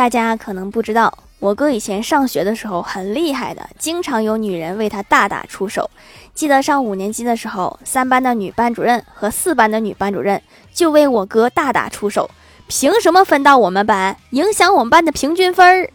大家可能不知道我哥以前上学的时候很厉害的经常有女人为他大打出手。记得上五年级的时候三班的女班主任和四班的女班主任就为我哥大打出手。凭什么分到我们班？影响我们班的平均分儿。